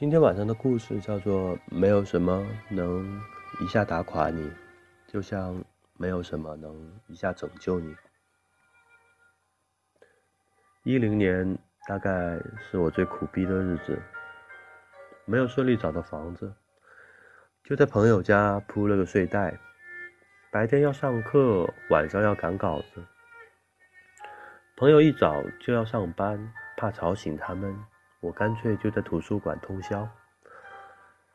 今天晚上的故事叫做“没有什么能一下打垮你，就像没有什么能一下拯救你”。一零年大概是我最苦逼的日子，没有顺利找到房子，就在朋友家铺了个睡袋。白天要上课，晚上要赶稿子。朋友一早就要上班，怕吵醒他们，我干脆就在图书馆通宵。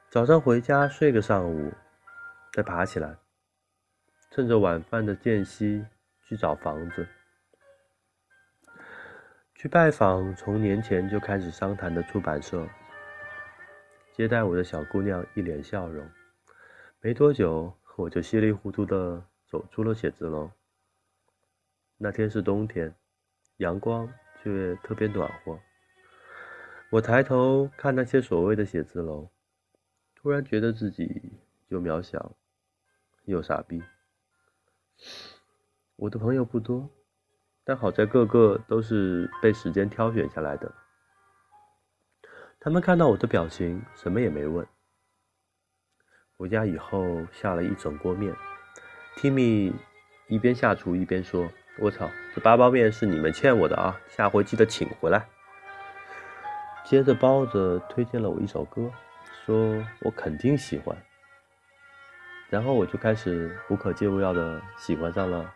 早上回家睡个上午，再爬起来，趁着晚饭的间隙去找房子，去拜访从年前就开始商谈的出版社。接待我的小姑娘一脸笑容，没多久。我就稀里糊涂的走出了写字楼。那天是冬天，阳光却特别暖和。我抬头看那些所谓的写字楼，突然觉得自己又渺小又傻逼。我的朋友不多，但好在个个都是被时间挑选下来的。他们看到我的表情，什么也没问。回家以后下了一整锅面，Timmy 一边下厨一边说：“我操，这八包面是你们欠我的啊，下回记得请回来。”接着包子推荐了我一首歌，说我肯定喜欢。然后我就开始无可救药的喜欢上了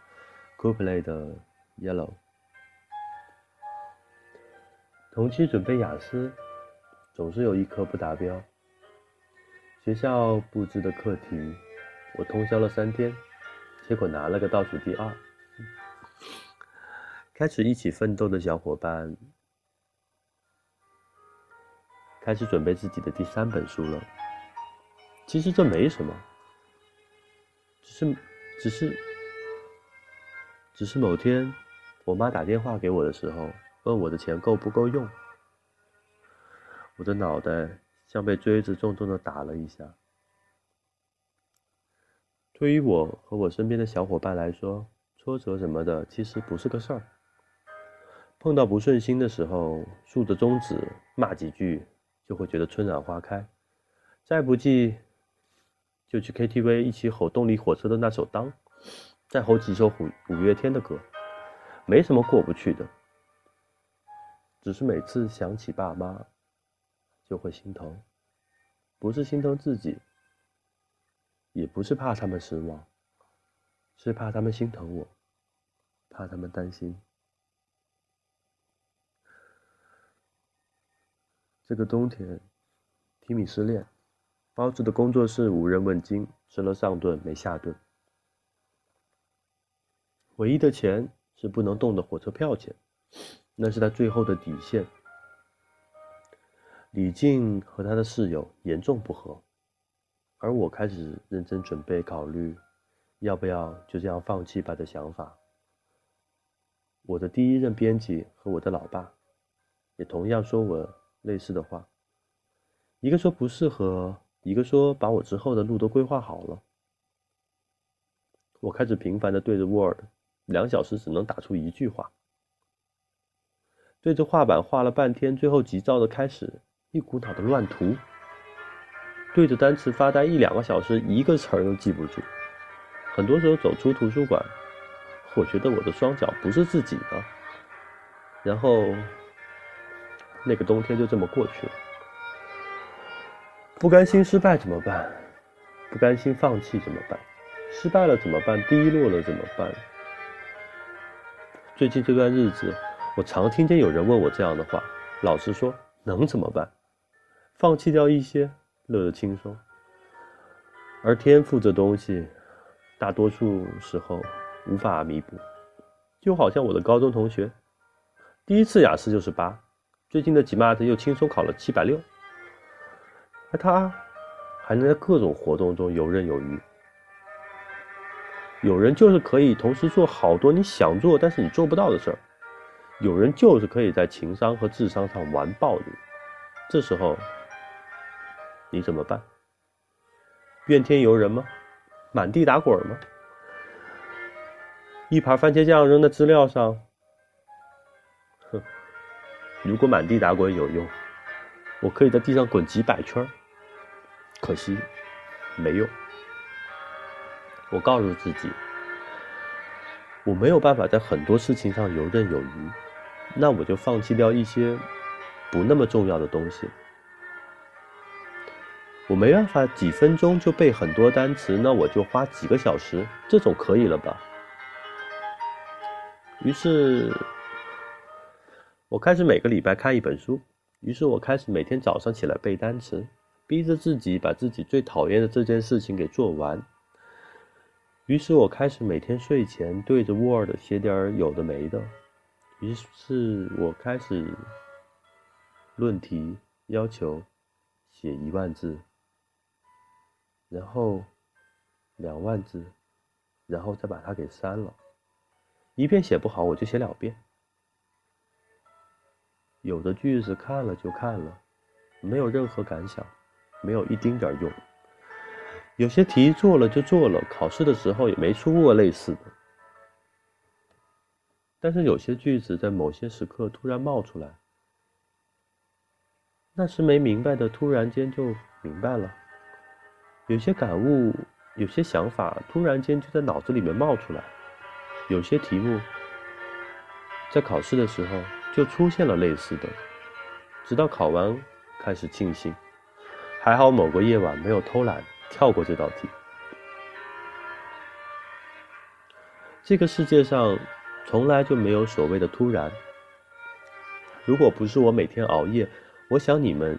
Coldplay 的 Yellow。同期准备雅思，总是有一科不达标。学校布置的课题，我通宵了三天，结果拿了个倒数第二。开始一起奋斗的小伙伴，开始准备自己的第三本书了。其实这没什么，只是，只是，只是某天，我妈打电话给我的时候，问我的钱够不够用，我的脑袋。像被锥子重重的打了一下。对于我和我身边的小伙伴来说，挫折什么的其实不是个事儿。碰到不顺心的时候，竖着中指骂几句，就会觉得春暖花开。再不济，就去 KTV 一起吼动力火车的那首《当》，再吼几首五五月天的歌，没什么过不去的。只是每次想起爸妈。就会心疼，不是心疼自己，也不是怕他们失望，是怕他们心疼我，怕他们担心。这个冬天，提米失恋，包子的工作室无人问津，吃了上顿没下顿，唯一的钱是不能动的火车票钱，那是他最后的底线。李静和他的室友严重不和，而我开始认真准备考虑，要不要就这样放弃吧的想法。我的第一任编辑和我的老爸，也同样说我类似的话，一个说不适合，一个说把我之后的路都规划好了。我开始频繁的对着 Word，两小时只能打出一句话，对着画板画了半天，最后急躁的开始。一股脑的乱涂，对着单词发呆一两个小时，一个词儿都记不住。很多时候走出图书馆，我觉得我的双脚不是自己的。然后，那个冬天就这么过去了。不甘心失败怎么办？不甘心放弃怎么办？失败了怎么办？低落了怎么办？最近这段日子，我常听见有人问我这样的话。老实说，能怎么办？放弃掉一些，乐得轻松。而天赋这东西，大多数时候无法弥补。就好像我的高中同学，第一次雅思就是八，最近的吉玛特又轻松考了七百六，而他还能在各种活动中游刃有余。有人就是可以同时做好多你想做但是你做不到的事儿，有人就是可以在情商和智商上完爆你。这时候。你怎么办？怨天尤人吗？满地打滚吗？一盘番茄酱扔在资料上，如果满地打滚有用，我可以在地上滚几百圈可惜没用。我告诉自己，我没有办法在很多事情上游刃有余，那我就放弃掉一些不那么重要的东西。我没办法几分钟就背很多单词，那我就花几个小时，这种可以了吧？于是，我开始每个礼拜看一本书。于是我开始每天早上起来背单词，逼着自己把自己最讨厌的这件事情给做完。于是我开始每天睡前对着 Word 写点有的没的。于是我开始论题要求写一万字。然后两万字，然后再把它给删了。一遍写不好，我就写两遍。有的句子看了就看了，没有任何感想，没有一丁点用。有些题做了就做了，考试的时候也没出过类似的。但是有些句子在某些时刻突然冒出来，那时没明白的，突然间就明白了。有些感悟，有些想法，突然间就在脑子里面冒出来。有些题目，在考试的时候就出现了类似的，直到考完开始庆幸，还好某个夜晚没有偷懒跳过这道题。这个世界上从来就没有所谓的突然。如果不是我每天熬夜，我想你们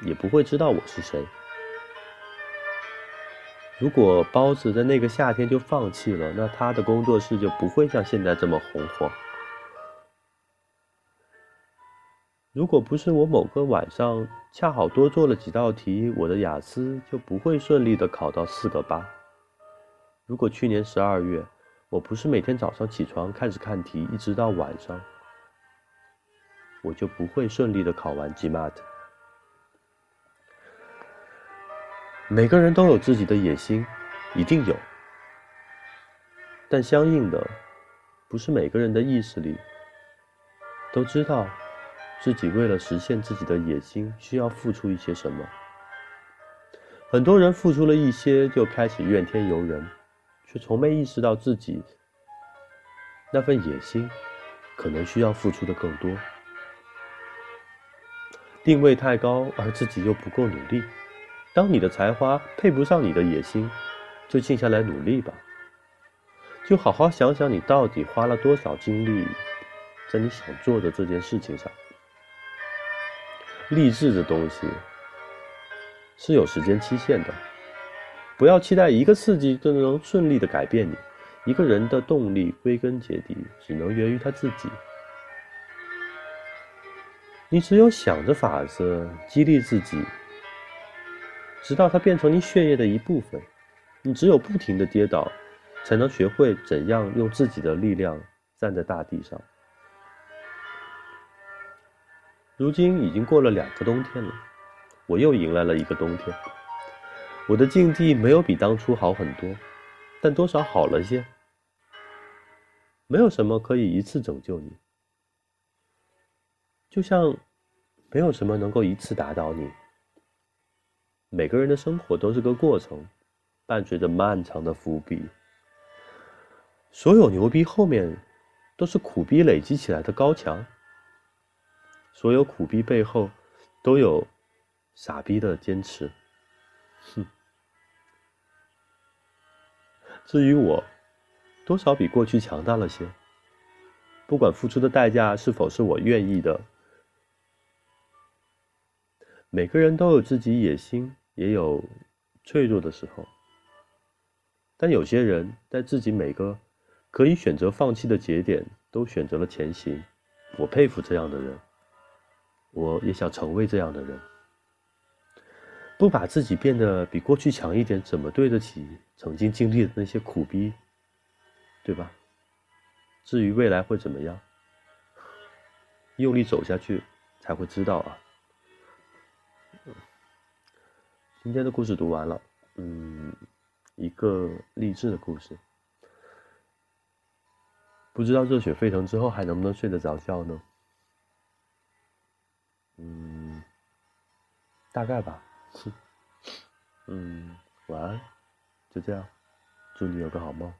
也不会知道我是谁。如果包子在那个夏天就放弃了，那他的工作室就不会像现在这么红火。如果不是我某个晚上恰好多做了几道题，我的雅思就不会顺利的考到四个八。如果去年十二月我不是每天早上起床开始看题，一直到晚上，我就不会顺利的考完 GMAT。每个人都有自己的野心，一定有。但相应的，不是每个人的意识里都知道自己为了实现自己的野心需要付出一些什么。很多人付出了一些就开始怨天尤人，却从没意识到自己那份野心可能需要付出的更多。定位太高，而自己又不够努力。当你的才华配不上你的野心，就静下来努力吧。就好好想想，你到底花了多少精力在你想做的这件事情上。励志的东西是有时间期限的，不要期待一个刺激就能顺利的改变你。一个人的动力归根结底只能源于他自己。你只有想着法子激励自己。直到它变成你血液的一部分，你只有不停的跌倒，才能学会怎样用自己的力量站在大地上。如今已经过了两个冬天了，我又迎来了一个冬天。我的境地没有比当初好很多，但多少好了些。没有什么可以一次拯救你，就像没有什么能够一次打倒你。每个人的生活都是个过程，伴随着漫长的伏笔。所有牛逼后面，都是苦逼累积起来的高墙。所有苦逼背后，都有傻逼的坚持。哼。至于我，多少比过去强大了些。不管付出的代价是否是我愿意的。每个人都有自己野心，也有脆弱的时候。但有些人在自己每个可以选择放弃的节点，都选择了前行。我佩服这样的人，我也想成为这样的人。不把自己变得比过去强一点，怎么对得起曾经经历的那些苦逼？对吧？至于未来会怎么样，用力走下去才会知道啊。今天的故事读完了，嗯，一个励志的故事。不知道热血沸腾之后还能不能睡得着觉呢？大概吧。嗯，晚安，就这样，祝你有个好梦。